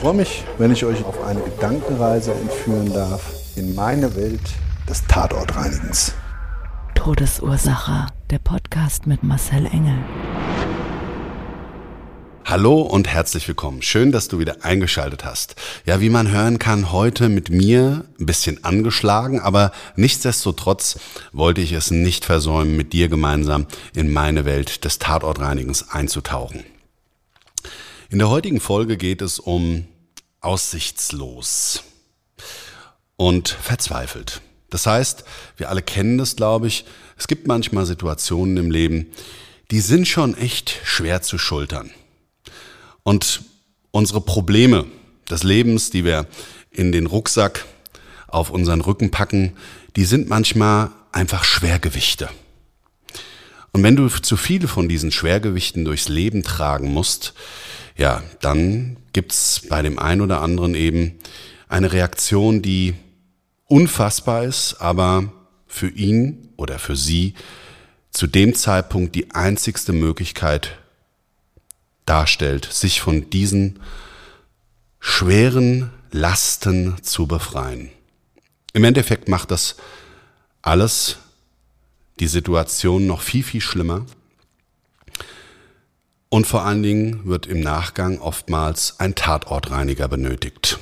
Ich freue mich, wenn ich euch auf eine Gedankenreise entführen darf in meine Welt des Tatortreinigens. Todesursache. Der Podcast mit Marcel Engel. Hallo und herzlich willkommen. Schön, dass du wieder eingeschaltet hast. Ja, wie man hören kann, heute mit mir ein bisschen angeschlagen, aber nichtsdestotrotz wollte ich es nicht versäumen, mit dir gemeinsam in meine Welt des Tatortreinigens einzutauchen. In der heutigen Folge geht es um aussichtslos und verzweifelt. Das heißt, wir alle kennen das, glaube ich. Es gibt manchmal Situationen im Leben, die sind schon echt schwer zu schultern. Und unsere Probleme des Lebens, die wir in den Rucksack auf unseren Rücken packen, die sind manchmal einfach Schwergewichte. Und wenn du zu viele von diesen Schwergewichten durchs Leben tragen musst, ja, dann gibt's bei dem einen oder anderen eben eine Reaktion, die unfassbar ist, aber für ihn oder für sie zu dem Zeitpunkt die einzigste Möglichkeit darstellt, sich von diesen schweren Lasten zu befreien. Im Endeffekt macht das alles die Situation noch viel, viel schlimmer. Und vor allen Dingen wird im Nachgang oftmals ein Tatortreiniger benötigt.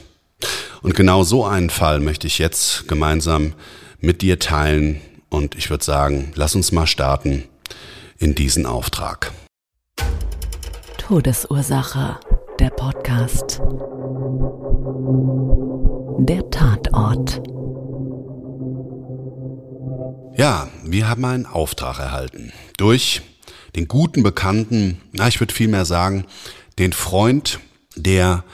Und genau so einen Fall möchte ich jetzt gemeinsam mit dir teilen. Und ich würde sagen, lass uns mal starten in diesen Auftrag. Todesursache. Der Podcast. Der Tatort. Ja, wir haben einen Auftrag erhalten. Durch den guten Bekannten, na, ich würde vielmehr sagen, den Freund der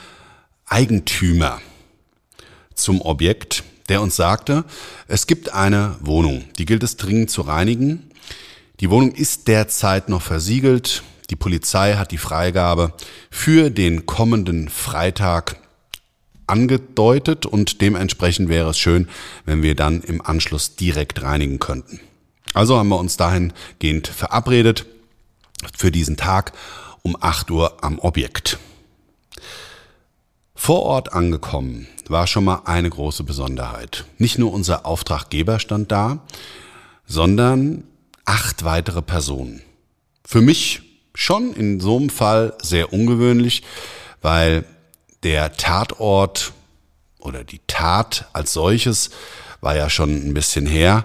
Eigentümer zum Objekt, der uns sagte, es gibt eine Wohnung, die gilt es dringend zu reinigen. Die Wohnung ist derzeit noch versiegelt. Die Polizei hat die Freigabe für den kommenden Freitag angedeutet und dementsprechend wäre es schön, wenn wir dann im Anschluss direkt reinigen könnten. Also haben wir uns dahingehend verabredet für diesen Tag um 8 Uhr am Objekt. Vor Ort angekommen war schon mal eine große Besonderheit. Nicht nur unser Auftraggeber stand da, sondern acht weitere Personen. Für mich schon in so einem Fall sehr ungewöhnlich, weil der Tatort oder die Tat als solches war ja schon ein bisschen her.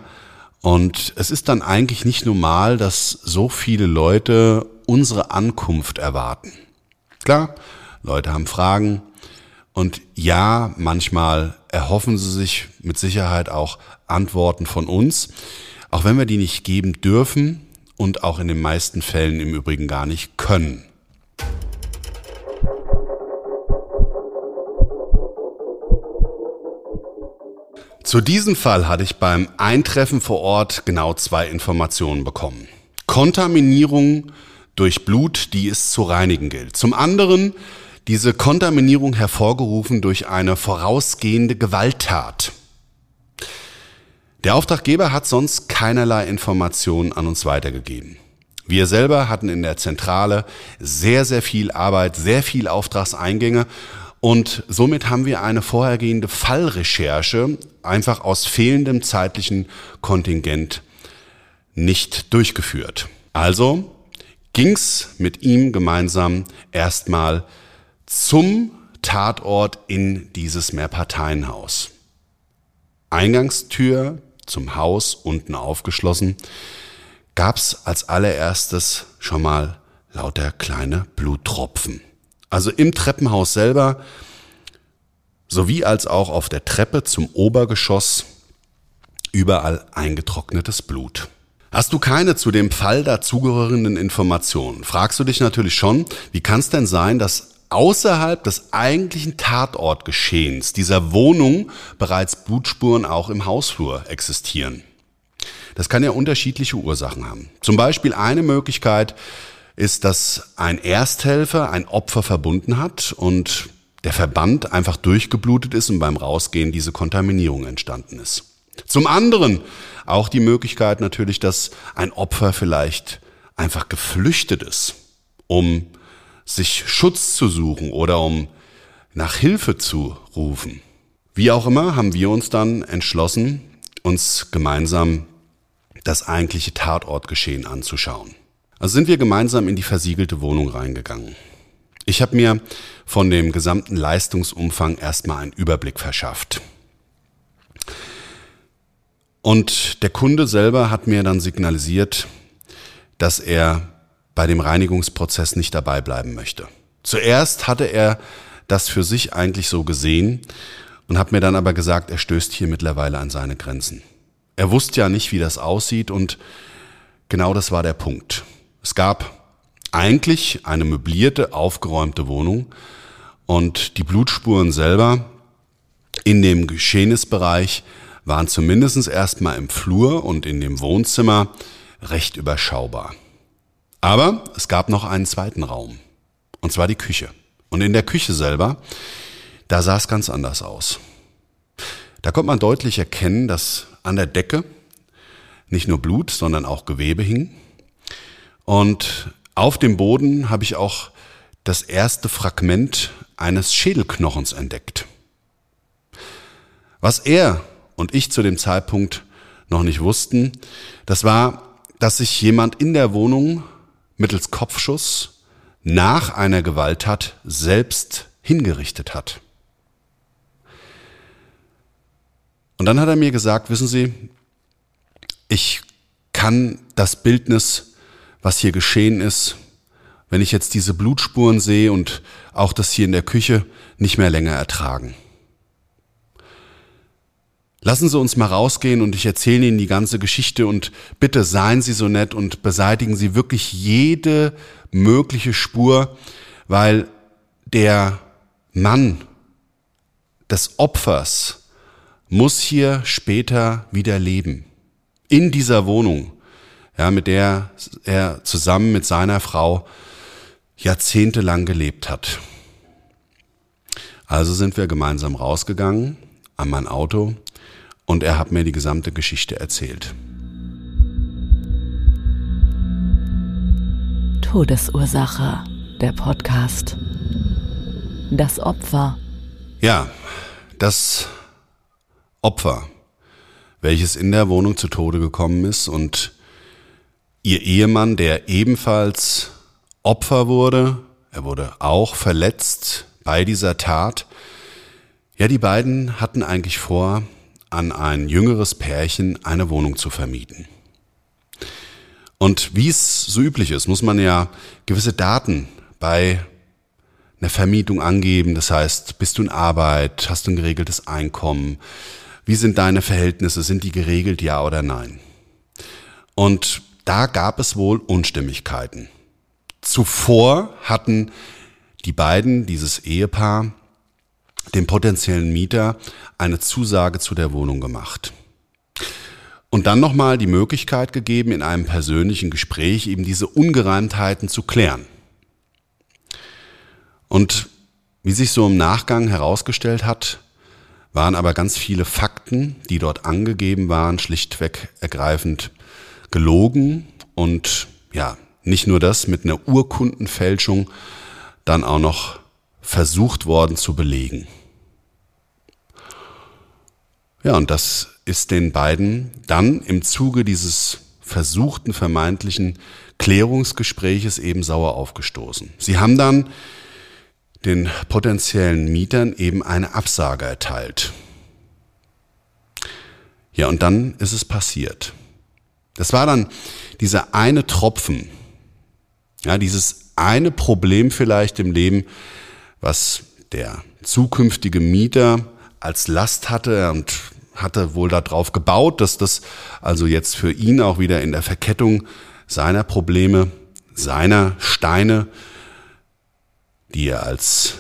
Und es ist dann eigentlich nicht normal, dass so viele Leute unsere Ankunft erwarten. Klar, Leute haben Fragen, und ja, manchmal erhoffen sie sich mit Sicherheit auch Antworten von uns, auch wenn wir die nicht geben dürfen und auch in den meisten Fällen im Übrigen gar nicht können. Zu diesem Fall hatte ich beim Eintreffen vor Ort genau zwei Informationen bekommen. Kontaminierung durch Blut, die es zu reinigen gilt. Zum anderen diese Kontaminierung hervorgerufen durch eine vorausgehende Gewalttat. Der Auftraggeber hat sonst keinerlei Informationen an uns weitergegeben. Wir selber hatten in der Zentrale sehr, sehr viel Arbeit, sehr viel Auftragseingänge und somit haben wir eine vorhergehende Fallrecherche einfach aus fehlendem zeitlichen Kontingent nicht durchgeführt. Also ging's mit ihm gemeinsam erstmal zum Tatort in dieses Mehrparteienhaus. Eingangstür zum Haus unten aufgeschlossen, gab's als allererstes schon mal lauter kleine Bluttropfen. Also im Treppenhaus selber sowie als auch auf der Treppe zum Obergeschoss überall eingetrocknetes Blut. Hast du keine zu dem Fall dazugehörenden Informationen, fragst du dich natürlich schon, wie kann es denn sein, dass außerhalb des eigentlichen Tatortgeschehens dieser Wohnung bereits Blutspuren auch im Hausflur existieren? Das kann ja unterschiedliche Ursachen haben. Zum Beispiel eine Möglichkeit ist, dass ein Ersthelfer ein Opfer verbunden hat und der Verband einfach durchgeblutet ist und beim Rausgehen diese Kontaminierung entstanden ist. Zum anderen auch die Möglichkeit natürlich, dass ein Opfer vielleicht einfach geflüchtet ist, um sich Schutz zu suchen oder um nach Hilfe zu rufen. Wie auch immer haben wir uns dann entschlossen, uns gemeinsam das eigentliche Tatortgeschehen anzuschauen. Also sind wir gemeinsam in die versiegelte Wohnung reingegangen. Ich habe mir von dem gesamten Leistungsumfang erstmal einen Überblick verschafft. Und der Kunde selber hat mir dann signalisiert, dass er bei dem Reinigungsprozess nicht dabei bleiben möchte. Zuerst hatte er das für sich eigentlich so gesehen und hat mir dann aber gesagt, er stößt hier mittlerweile an seine Grenzen. Er wusste ja nicht, wie das aussieht und genau das war der Punkt. Es gab eigentlich eine möblierte, aufgeräumte Wohnung und die Blutspuren selber in dem Geschehnisbereich waren zumindest erstmal im Flur und in dem Wohnzimmer recht überschaubar. Aber es gab noch einen zweiten Raum, und zwar die Küche. Und in der Küche selber, da sah es ganz anders aus. Da konnte man deutlich erkennen, dass an der Decke nicht nur Blut, sondern auch Gewebe hing. Und auf dem Boden habe ich auch das erste Fragment eines Schädelknochens entdeckt. Was er und ich zu dem Zeitpunkt noch nicht wussten, das war, dass sich jemand in der Wohnung mittels Kopfschuss nach einer Gewalttat selbst hingerichtet hat. Und dann hat er mir gesagt, wissen Sie, ich kann das Bildnis, was hier geschehen ist, wenn ich jetzt diese Blutspuren sehe und auch das hier in der Küche, nicht mehr länger ertragen. Lassen Sie uns mal rausgehen und ich erzähle Ihnen die ganze Geschichte und bitte seien Sie so nett und beseitigen Sie wirklich jede mögliche Spur, weil der Mann des Opfers muss hier später wieder leben. In dieser Wohnung, ja, mit der er zusammen mit seiner Frau jahrzehntelang gelebt hat. Also sind wir gemeinsam rausgegangen an mein Auto und er hat mir die gesamte Geschichte erzählt. Todesursache, der Podcast. Das Opfer. Ja, das Opfer, welches in der Wohnung zu Tode gekommen ist und ihr Ehemann, der ebenfalls Opfer wurde, er wurde auch verletzt bei dieser Tat. Ja, die beiden hatten eigentlich vor, an ein jüngeres Pärchen eine Wohnung zu vermieten. Und wie es so üblich ist, muss man ja gewisse Daten bei einer Vermietung angeben. Das heißt, bist du in Arbeit, hast du ein geregeltes Einkommen, wie sind deine Verhältnisse, sind die geregelt, ja oder nein? Und da gab es wohl Unstimmigkeiten. Zuvor hatten die beiden, dieses Ehepaar, dem potenziellen Mieter eine Zusage zu der Wohnung gemacht. Und dann nochmal die Möglichkeit gegeben, in einem persönlichen Gespräch eben diese Ungereimtheiten zu klären. Und wie sich so im Nachgang herausgestellt hat, waren aber ganz viele Fakten, die dort angegeben waren, schlichtweg ergreifend gelogen und ja, nicht nur das mit einer Urkundenfälschung dann auch noch versucht worden zu belegen. Ja, und das ist den beiden dann im Zuge dieses versuchten vermeintlichen Klärungsgespräches eben sauer aufgestoßen. Sie haben dann den potenziellen Mietern eben eine Absage erteilt. Ja, und dann ist es passiert. Das war dann dieser eine Tropfen, ja, dieses eine Problem vielleicht im Leben, was der zukünftige Mieter als Last hatte und hatte wohl darauf gebaut, dass das also jetzt für ihn auch wieder in der Verkettung seiner Probleme, seiner Steine, die er als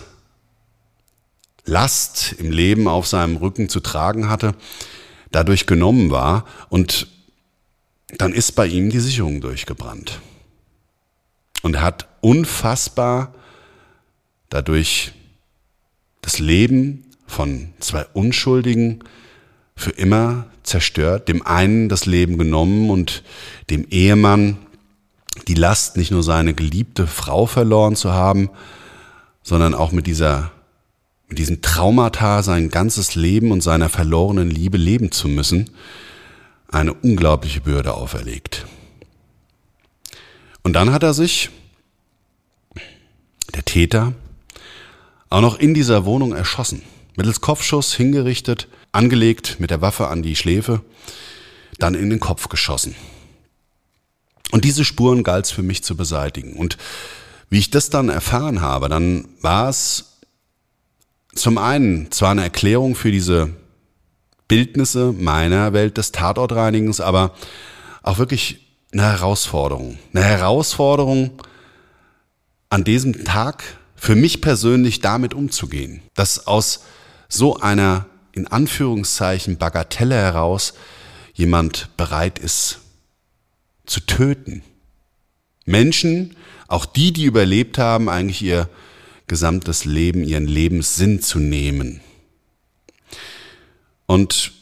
Last im Leben auf seinem Rücken zu tragen hatte, dadurch genommen war. Und dann ist bei ihm die Sicherung durchgebrannt. Und er hat unfassbar dadurch das Leben von zwei Unschuldigen für immer zerstört, dem einen das Leben genommen und dem Ehemann die Last, nicht nur seine geliebte Frau verloren zu haben, sondern auch mit dieser mit diesem Traumata sein ganzes Leben und seiner verlorenen Liebe leben zu müssen, eine unglaubliche Bürde auferlegt. Und dann hat er sich, der Täter, auch noch in dieser Wohnung erschossen. Mittels Kopfschuss hingerichtet, angelegt mit der Waffe an die Schläfe, dann in den Kopf geschossen. Und diese Spuren galt es für mich zu beseitigen. Und wie ich das dann erfahren habe, dann war es zum einen zwar eine Erklärung für diese Bildnisse meiner Welt des Tatortreinigens, aber auch wirklich eine Herausforderung. Eine Herausforderung, an diesem Tag für mich persönlich damit umzugehen, dass aus so einer in Anführungszeichen Bagatelle heraus jemand bereit ist zu töten. Menschen, auch die, die überlebt haben, eigentlich ihr gesamtes Leben, ihren Lebenssinn zu nehmen. Und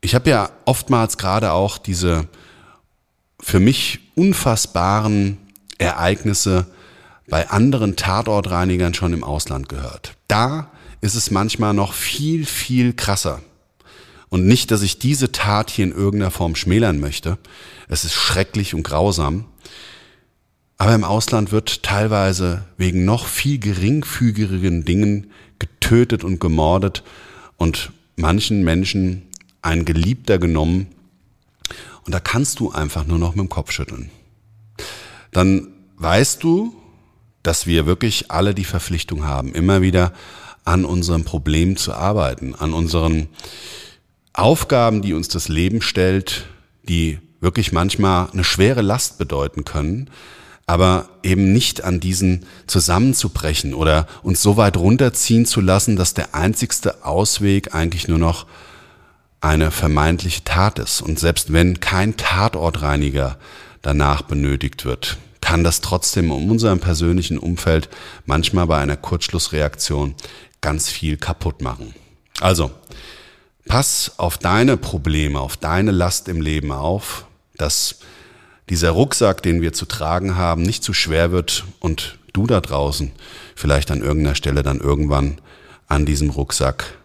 ich habe ja oftmals gerade auch diese für mich unfassbaren Ereignisse bei anderen Tatortreinigern schon im Ausland gehört. Da ist es manchmal noch viel, viel krasser. Und nicht, dass ich diese Tat hier in irgendeiner Form schmälern möchte. Es ist schrecklich und grausam. Aber im Ausland wird teilweise wegen noch viel geringfügigeren Dingen getötet und gemordet und manchen Menschen ein Geliebter genommen. Und da kannst du einfach nur noch mit dem Kopf schütteln. Dann weißt du, dass wir wirklich alle die Verpflichtung haben, immer wieder an unserem Problem zu arbeiten, an unseren Aufgaben, die uns das Leben stellt, die wirklich manchmal eine schwere Last bedeuten können, aber eben nicht an diesen zusammenzubrechen oder uns so weit runterziehen zu lassen, dass der einzigste Ausweg eigentlich nur noch eine vermeintliche Tat ist. Und selbst wenn kein Tatortreiniger danach benötigt wird, kann das trotzdem in unserem persönlichen Umfeld manchmal bei einer Kurzschlussreaktion ganz viel kaputt machen. Also, pass auf deine Probleme, auf deine Last im Leben auf, dass dieser Rucksack, den wir zu tragen haben, nicht zu schwer wird und du da draußen vielleicht an irgendeiner Stelle dann irgendwann an diesem Rucksack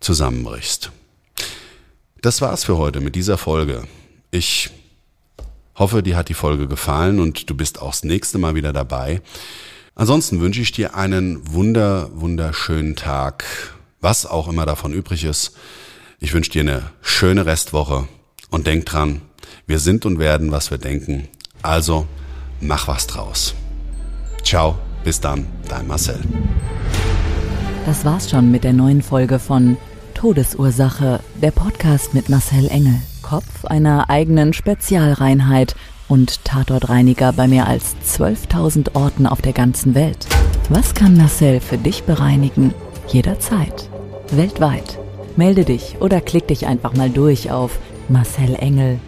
zusammenbrichst. Das war's für heute mit dieser Folge. Ich hoffe, dir hat die Folge gefallen und du bist auch das nächste Mal wieder dabei. Ansonsten wünsche ich dir einen wunder, wunderschönen Tag, was auch immer davon übrig ist. Ich wünsche dir eine schöne Restwoche und denk dran, wir sind und werden, was wir denken. Also mach was draus. Ciao, bis dann, dein Marcel. Das war's schon mit der neuen Folge von Todesursache, der Podcast mit Marcel Engel, Kopf einer eigenen Spezialreinheit und Tatortreiniger bei mehr als 12.000 Orten auf der ganzen Welt. Was kann Marcel für dich bereinigen? Jederzeit. Weltweit. Melde dich oder klick dich einfach mal durch auf marcelengel.com